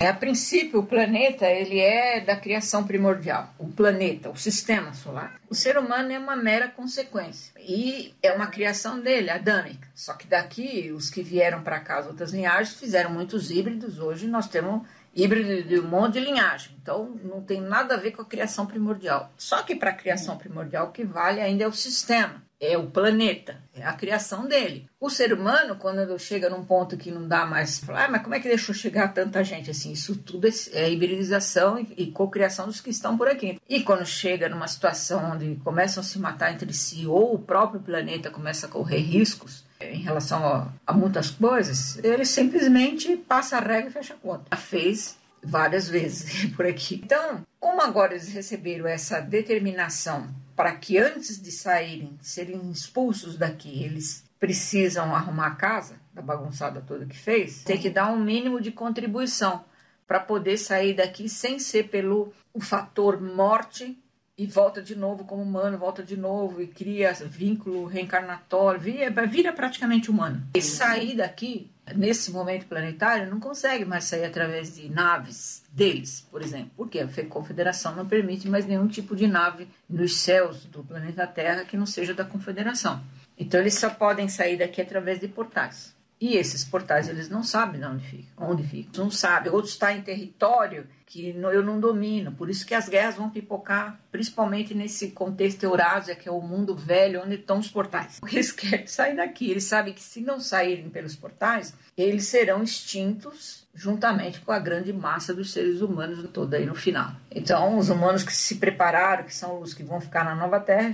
É, a princípio, o planeta ele é da criação primordial. O planeta, o sistema solar. O ser humano é uma mera consequência. E é uma criação dele, adâmica. Só que daqui, os que vieram para cá, as outras linhagens, fizeram muitos híbridos. Hoje nós temos híbrido de um monte de linhagem. Então, não tem nada a ver com a criação primordial. Só que para a criação primordial, o que vale ainda é o sistema é o planeta, é a criação dele. O ser humano, quando chega num ponto que não dá mais, fala, ah, mas como é que deixou chegar tanta gente assim? Isso tudo é, é hibridização e, cocriação dos que estão por aqui. E quando chega numa situação onde começam a se matar entre si ou o próprio planeta começa a correr riscos em relação a, a muitas coisas, ele simplesmente passa a regra e fecha a conta. Fez várias vezes por aqui. Então, como agora eles receberam essa determinação para que antes de saírem, serem expulsos daqui, eles precisam arrumar a casa, da bagunçada toda que fez, tem que dar um mínimo de contribuição para poder sair daqui sem ser pelo o fator morte e volta de novo como humano, volta de novo e cria vínculo reencarnatório, vira, vira praticamente humano. E sair daqui nesse momento planetário, não consegue mais sair através de naves deles, por exemplo, porque a Confederação não permite mais nenhum tipo de nave nos céus do planeta Terra que não seja da Confederação. Então eles só podem sair daqui através de portais. E esses portais eles não sabem onde ficam, onde ficam. Não sabem. Outros estão em território que eu não domino. Por isso que as guerras vão pipocar, principalmente nesse contexto Eurásia, que é o mundo velho, onde estão os portais. Eles querem sair daqui. Eles sabem que se não saírem pelos portais, eles serão extintos juntamente com a grande massa dos seres humanos toda aí no final. Então, os humanos que se prepararam, que são os que vão ficar na Nova Terra,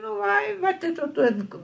não vai, vai ter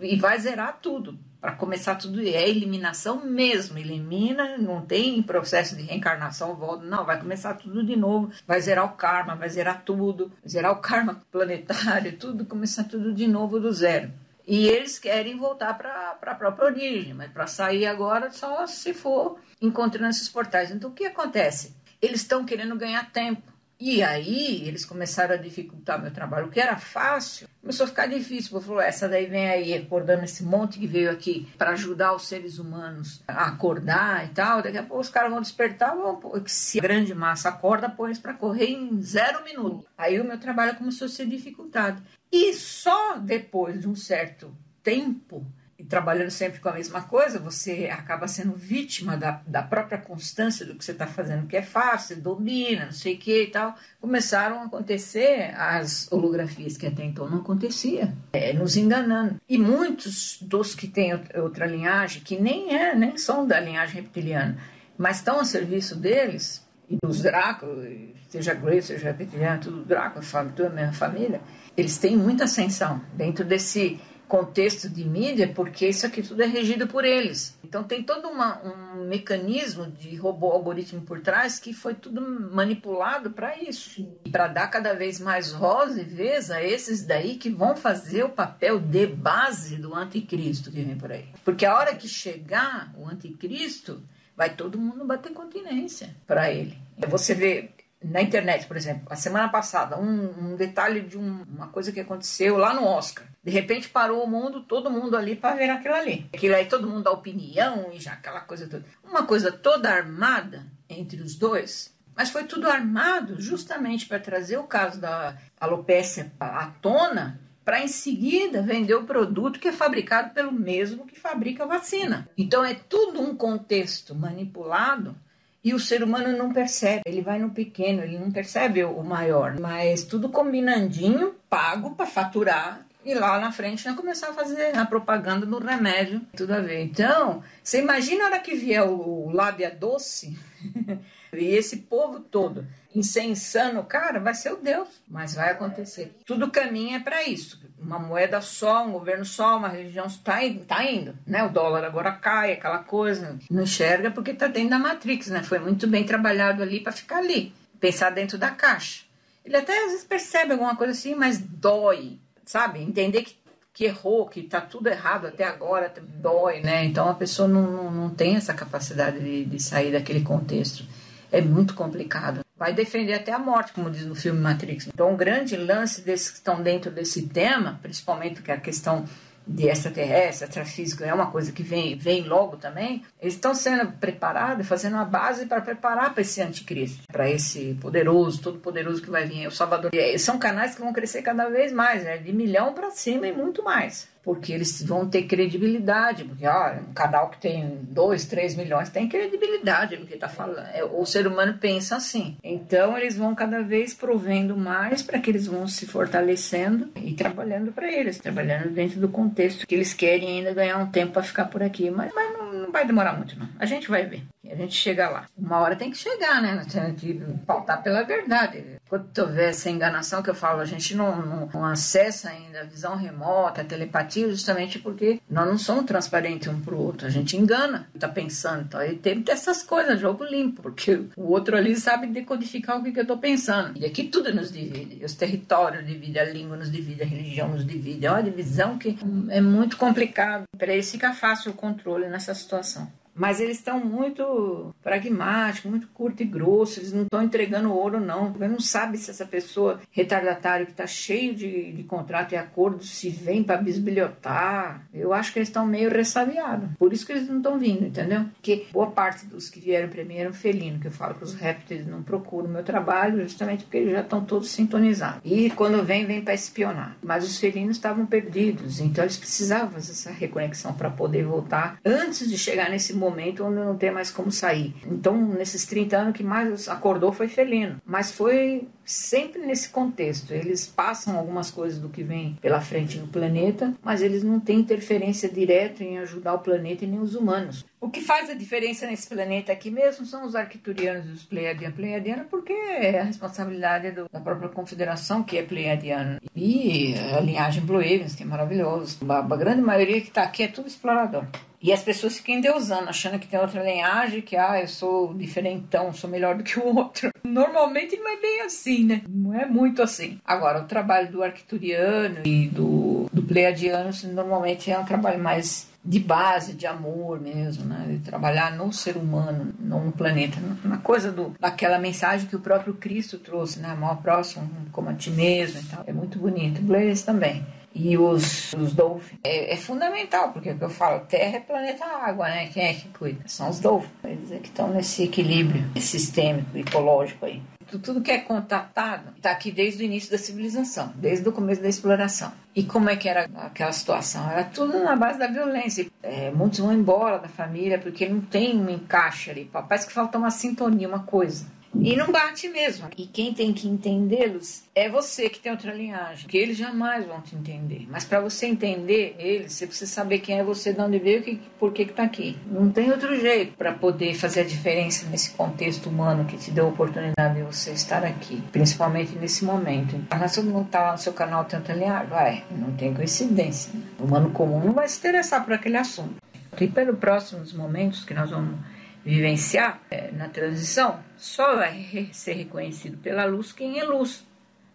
e vai zerar tudo para começar tudo é eliminação mesmo, elimina, não tem processo de reencarnação, volta, não, vai começar tudo de novo, vai zerar o karma, vai zerar tudo, zerar o karma planetário, tudo, começar tudo de novo do zero. E eles querem voltar para a própria origem, mas para sair agora só se for encontrando esses portais. Então o que acontece? Eles estão querendo ganhar tempo. E aí eles começaram a dificultar meu trabalho. O que era fácil começou a ficar difícil. Eu falou, essa daí vem aí acordando esse monte que veio aqui para ajudar os seres humanos a acordar e tal. Daqui a pouco os caras vão despertar, vão, se a grande massa acorda, põe eles para correr em zero minuto. Aí o meu trabalho começou a ser dificultado. E só depois de um certo tempo trabalhando sempre com a mesma coisa, você acaba sendo vítima da, da própria constância do que você está fazendo, que é fácil, domina, não sei o que e tal. Começaram a acontecer as holografias que até então não acontecia, é, nos enganando. E muitos dos que têm outra linhagem, que nem é, nem são da linhagem reptiliana, mas estão a serviço deles, e dos Drácula, seja Grey, seja reptiliano, tudo Drácula, tudo a mesma família, eles têm muita ascensão dentro desse contexto de mídia, porque isso aqui tudo é regido por eles. Então tem todo uma, um mecanismo de robô algoritmo por trás que foi tudo manipulado para isso. E para dar cada vez mais voz e vez a esses daí que vão fazer o papel de base do anticristo que vem por aí. Porque a hora que chegar o anticristo, vai todo mundo bater continência para ele. Você vê na internet, por exemplo, a semana passada, um, um detalhe de um, uma coisa que aconteceu lá no Oscar. De repente parou o mundo, todo mundo ali para ver aquilo ali. Aquilo aí, todo mundo dá opinião e já aquela coisa toda. Uma coisa toda armada entre os dois, mas foi tudo armado justamente para trazer o caso da alopécia à tona, para em seguida vender o produto que é fabricado pelo mesmo que fabrica a vacina. Então é tudo um contexto manipulado e o ser humano não percebe, ele vai no pequeno, ele não percebe o maior, mas tudo combinandinho, pago para faturar e lá na frente não começar a fazer a propaganda do remédio, tudo a ver. Então, você imagina a hora que vier o lábia doce e esse povo todo ser insano, cara, vai ser o Deus, mas vai acontecer. Tudo caminha para isso. Uma moeda só, um governo só, uma religião está tá indo, né? O dólar agora cai, aquela coisa. Não enxerga porque está dentro da Matrix, né? Foi muito bem trabalhado ali para ficar ali, pensar dentro da caixa. Ele até às vezes percebe alguma coisa assim, mas dói sabe? Entender que, que errou, que está tudo errado até agora, dói, né? Então a pessoa não, não, não tem essa capacidade de, de sair daquele contexto. É muito complicado. Vai defender até a morte, como diz no filme Matrix. Então, o grande lance desses que estão dentro desse tema, principalmente que é a questão de extraterrestre, extrafísico, é uma coisa que vem, vem logo também, eles estão sendo preparados, fazendo uma base para preparar para esse anticristo, para esse poderoso, todo poderoso que vai vir, o Salvador. E são canais que vão crescer cada vez mais, né? de milhão para cima e muito mais porque eles vão ter credibilidade, porque ó, um canal que tem 2, 3 milhões tem credibilidade no que está falando. É, o ser humano pensa assim. Então eles vão cada vez provendo mais para que eles vão se fortalecendo e trabalhando para eles, trabalhando dentro do contexto que eles querem ainda ganhar um tempo para ficar por aqui, mas, mas não, não, vai demorar muito não. A gente vai ver. A gente chega lá. Uma hora tem que chegar, né? Temos que pautar pela verdade. Quando houver essa enganação que eu falo, a gente não, não, não acessa ainda a visão remota, a telepatia justamente porque nós não somos transparentes um para o outro. A gente engana, está pensando. Então, aí tem essas coisas, jogo limpo, porque o outro ali sabe decodificar o que, que eu estou pensando. E aqui tudo nos divide. Os territórios dividem, a língua nos divide, a religião nos divide. É uma divisão que é muito complicado. Para eles fica fácil o controle nessa situação. Mas eles estão muito pragmáticos, muito curto e grosso, eles não estão entregando ouro, não. Você não sabe se essa pessoa retardatária que está cheio de, de contrato e acordo se vem para bisbilhotar. Eu acho que eles estão meio ressabiados. Por isso que eles não estão vindo, entendeu? Porque boa parte dos que vieram primeiro eram felinos, que eu falo que os répteis não procuram meu trabalho justamente porque eles já estão todos sintonizados. E quando vem, vem para espionar. Mas os felinos estavam perdidos, então eles precisavam fazer essa reconexão para poder voltar antes de chegar nesse momento momento onde não tem mais como sair. Então, nesses 30 anos que mais acordou foi felino, mas foi sempre nesse contexto. Eles passam algumas coisas do que vem pela frente no planeta, mas eles não têm interferência direta em ajudar o planeta e nem os humanos. O que faz a diferença nesse planeta aqui mesmo são os arquiturianos e os pleiadianos. Pleiadiano porque é a responsabilidade do, da própria confederação que é pleiadiana. E a linhagem Blue Evans, que é maravilhoso. A, a grande maioria que está aqui é tudo explorador. E as pessoas ficam endeusando, achando que tem outra linhagem, que ah, eu sou diferentão, sou melhor do que o outro. Normalmente não é bem assim, né? Não é muito assim. Agora, o trabalho do arquituriano e do, do pleiadiano normalmente é um trabalho mais de base, de amor mesmo, né? De trabalhar no ser humano, no planeta, na coisa do, daquela mensagem que o próprio Cristo trouxe, né? Amor próximo como a ti mesmo e tal. É muito bonito. Blaze também e os, os Dolphins. É, é, fundamental, porque é o que eu falo, Terra é planeta água, né? Quem é que cuida? São os Dolphins. Eles é que estão nesse equilíbrio sistêmico, ecológico aí. Tudo que é contatado está aqui desde o início da civilização, desde o começo da exploração. E como é que era aquela situação? Era tudo na base da violência. É, muitos vão embora da família porque não tem um encaixe ali. Parece que falta uma sintonia, uma coisa. E não bate mesmo. E quem tem que entendê-los é você que tem outra linhagem, que eles jamais vão te entender. Mas para você entender eles, você precisa saber quem é você, de onde veio e por que está aqui. Não tem outro jeito para poder fazer a diferença nesse contexto humano que te deu a oportunidade de você estar aqui, principalmente nesse momento. Mas todo mundo está lá no seu canal tem outra linhagem? Vai, não tem coincidência. O humano comum não vai se interessar por aquele assunto. E pelos próximos momentos que nós vamos vivenciar é, na transição, só vai ser reconhecido pela luz quem é luz.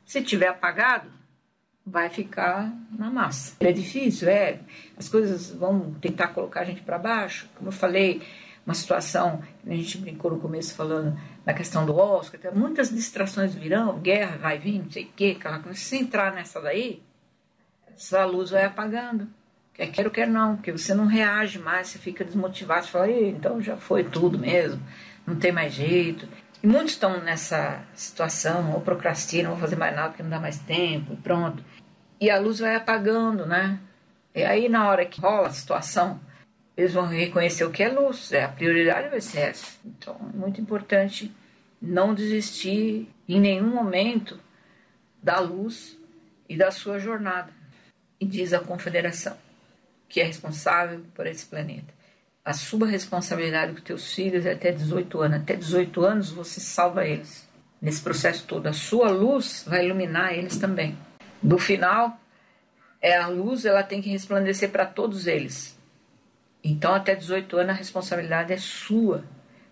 Se tiver apagado, vai ficar na massa. É difícil, é. As coisas vão tentar colocar a gente para baixo. Como eu falei, uma situação, a gente brincou no começo falando da questão do Oscar, muitas distrações virão, guerra vai vir, não sei o quê, aquela coisa. Se entrar nessa daí, essa luz vai apagando. Quer queira ou quer não, porque você não reage mais, você fica desmotivado, você fala, então já foi tudo mesmo, não tem mais jeito. E muitos estão nessa situação, ou procrastinam, vou fazer mais nada porque não dá mais tempo, pronto. E a luz vai apagando, né? E aí na hora que rola a situação, eles vão reconhecer o que é luz, é, a prioridade vai ser essa. Então é muito importante não desistir em nenhum momento da luz e da sua jornada. E diz a confederação que é responsável por esse planeta. A sua responsabilidade com teus filhos até 18 anos. Até 18 anos você salva eles. Nesse processo todo, a sua luz vai iluminar eles também. No final, é a luz, ela tem que resplandecer para todos eles. Então, até 18 anos, a responsabilidade é sua.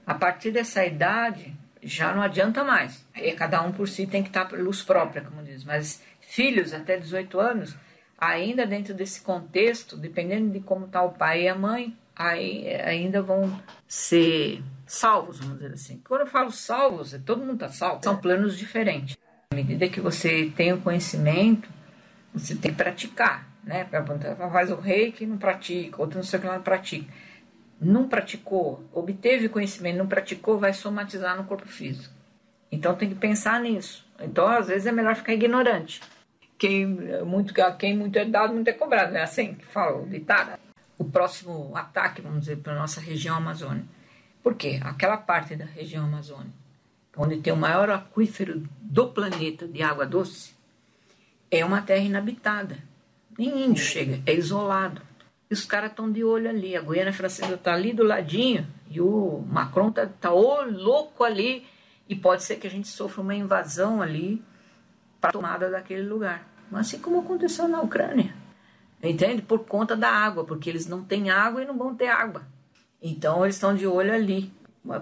A partir dessa idade, já não adianta mais. Aí cada um por si tem que estar por luz própria, como diz. Mas filhos até 18 anos, ainda dentro desse contexto, dependendo de como está o pai e a mãe, aí ainda vão ser salvos, vamos dizer assim. Quando eu falo salvos, é todo mundo está salvo. São planos diferentes. À medida que você tem o conhecimento, você tem que praticar. né? Faz o reiki não pratica, outro não sei o que lá não pratica. Não praticou, obteve conhecimento, não praticou, vai somatizar no corpo físico. Então tem que pensar nisso. Então, às vezes, é melhor ficar ignorante. Quem muito, quem muito é dado, muito é cobrado, é assim que fala o ditado. O próximo ataque, vamos dizer, para a nossa região amazônica. Por quê? Aquela parte da região amazônica, onde tem o maior aquífero do planeta de água doce, é uma terra inabitada. Nem índio chega, é isolado. E os caras estão de olho ali. A Guiana Francesa está ali do ladinho e o Macron está tá, tá louco ali. E pode ser que a gente sofra uma invasão ali para a tomada daquele lugar. Assim como aconteceu na Ucrânia. Entende? Por conta da água, porque eles não têm água e não vão ter água. Então eles estão de olho ali.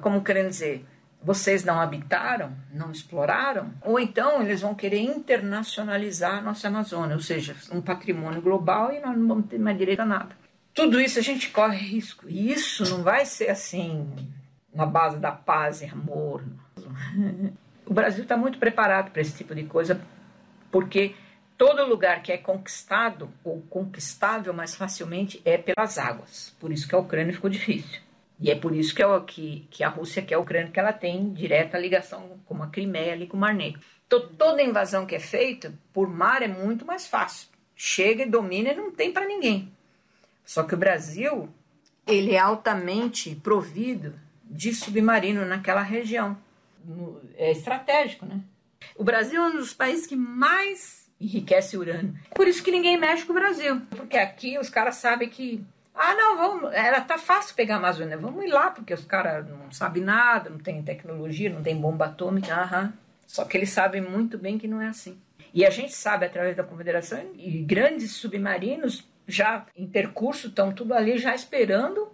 Como querendo dizer, vocês não habitaram, não exploraram, ou então eles vão querer internacionalizar a nossa Amazônia, ou seja, um patrimônio global e nós não vamos ter mais direito a nada. Tudo isso a gente corre risco. E isso não vai ser assim, na base da paz e amor. O Brasil está muito preparado para esse tipo de coisa, porque todo lugar que é conquistado ou conquistável mais facilmente é pelas águas. Por isso que a Ucrânia ficou difícil. E é por isso que, é que, que a Rússia quer a Ucrânia, que ela tem direta ligação com a Crimeia ali com o Mar Negro. Então, toda invasão que é feita por mar é muito mais fácil. Chega e domina e não tem para ninguém. Só que o Brasil, ele é altamente provido de submarino naquela região. É estratégico, né? O Brasil é um dos países que mais enriquece urânio. É por isso que ninguém mexe com o Brasil. Porque aqui os caras sabem que ah, não, vamos. Era tá fácil pegar a Amazônia. Vamos ir lá, porque os caras não sabem nada, não tem tecnologia, não tem bomba atômica. Aham. Só que eles sabem muito bem que não é assim. E a gente sabe através da Confederação e grandes submarinos já em percurso estão tudo ali já esperando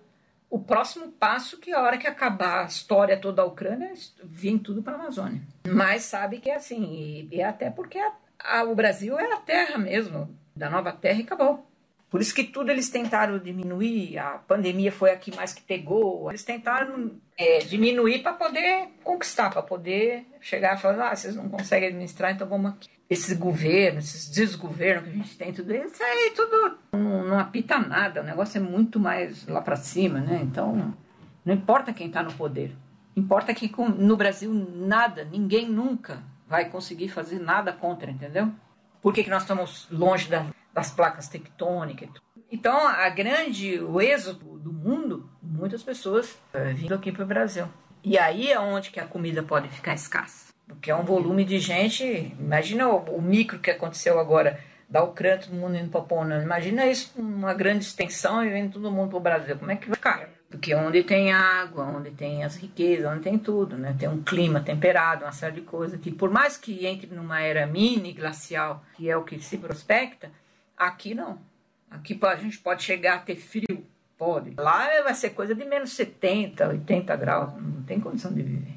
o próximo passo que a hora que acabar a história toda da Ucrânia vem tudo para a Amazônia. Mas sabe que é assim e, é até porque a, a, o Brasil é a terra mesmo da nova terra e acabou. Por isso que tudo eles tentaram diminuir, a pandemia foi a que mais que pegou, eles tentaram é, diminuir para poder conquistar, para poder chegar e falar, ah, vocês não conseguem administrar, então vamos aqui. Esses governos, esses desgovernos que a gente tem, tudo isso aí tudo não, não apita nada, o negócio é muito mais lá para cima, né? Então, não importa quem está no poder, importa que no Brasil nada, ninguém nunca vai conseguir fazer nada contra, entendeu? Por que, que nós estamos longe da, das placas tectônicas. Então, a grande, o êxodo do mundo, muitas pessoas é, vindo aqui para o Brasil. E aí é onde que a comida pode ficar escassa. Porque é um volume de gente, imagina o, o micro que aconteceu agora, da Ucrânia, todo mundo indo para. Imagina isso, uma grande extensão e vendo todo mundo para o Brasil. Como é que vai ficar? Porque onde tem água, onde tem as riquezas, onde tem tudo, né? Tem um clima temperado, uma série de coisas que, por mais que entre numa era mini glacial, que é o que se prospecta, Aqui não. Aqui a gente pode chegar a ter frio, pode. Lá vai ser coisa de menos 70, 80 graus, não tem condição de viver.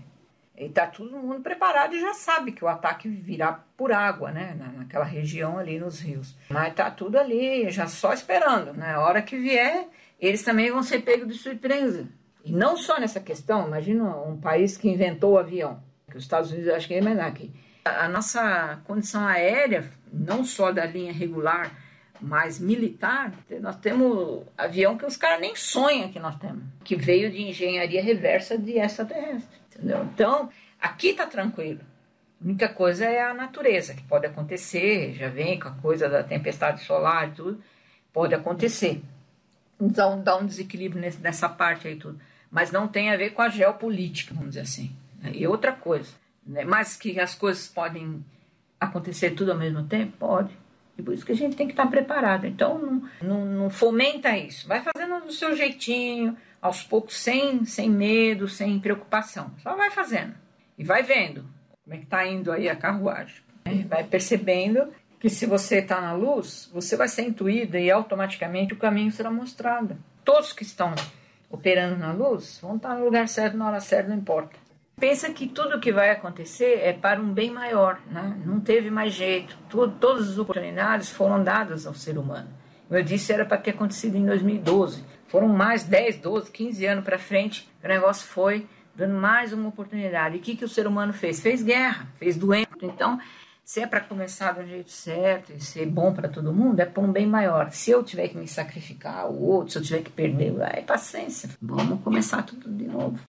E está todo mundo preparado e já sabe que o ataque virá por água, né? Naquela região ali nos rios. Mas está tudo ali, já só esperando. Né? hora que vier, eles também vão ser pegos de surpresa. E não só nessa questão, imagina um país que inventou o avião, que os Estados Unidos acho que é menor aqui. A nossa condição aérea, não só da linha regular, mais militar, nós temos avião que os caras nem sonham que nós temos, que veio de engenharia reversa de extraterrestre, entendeu? Então, aqui tá tranquilo. A única coisa é a natureza, que pode acontecer, já vem com a coisa da tempestade solar e tudo, pode acontecer. Então, dá um desequilíbrio nessa parte aí tudo. Mas não tem a ver com a geopolítica, vamos dizer assim. Né? E outra coisa, né? mas que as coisas podem acontecer tudo ao mesmo tempo? Pode e por isso que a gente tem que estar preparado. Então, não, não, não fomenta isso. Vai fazendo do seu jeitinho, aos poucos, sem, sem medo, sem preocupação. Só vai fazendo. E vai vendo como é que está indo aí a carruagem. Né? Vai percebendo que se você está na luz, você vai ser intuída e automaticamente o caminho será mostrado. Todos que estão operando na luz vão estar no lugar certo, na hora certa, não importa pensa que tudo que vai acontecer é para um bem maior, né? não teve mais jeito. Tudo, todas as oportunidades foram dadas ao ser humano. Eu disse, era para ter acontecido em 2012. Foram mais 10, 12, 15 anos para frente, o negócio foi dando mais uma oportunidade. E o que, que o ser humano fez? Fez guerra, fez doença. Então, Se é para começar do jeito certo e ser bom para todo mundo, é para um bem maior. Se eu tiver que me sacrificar, o outro, se eu tiver que perder, é paciência. Vamos começar tudo de novo.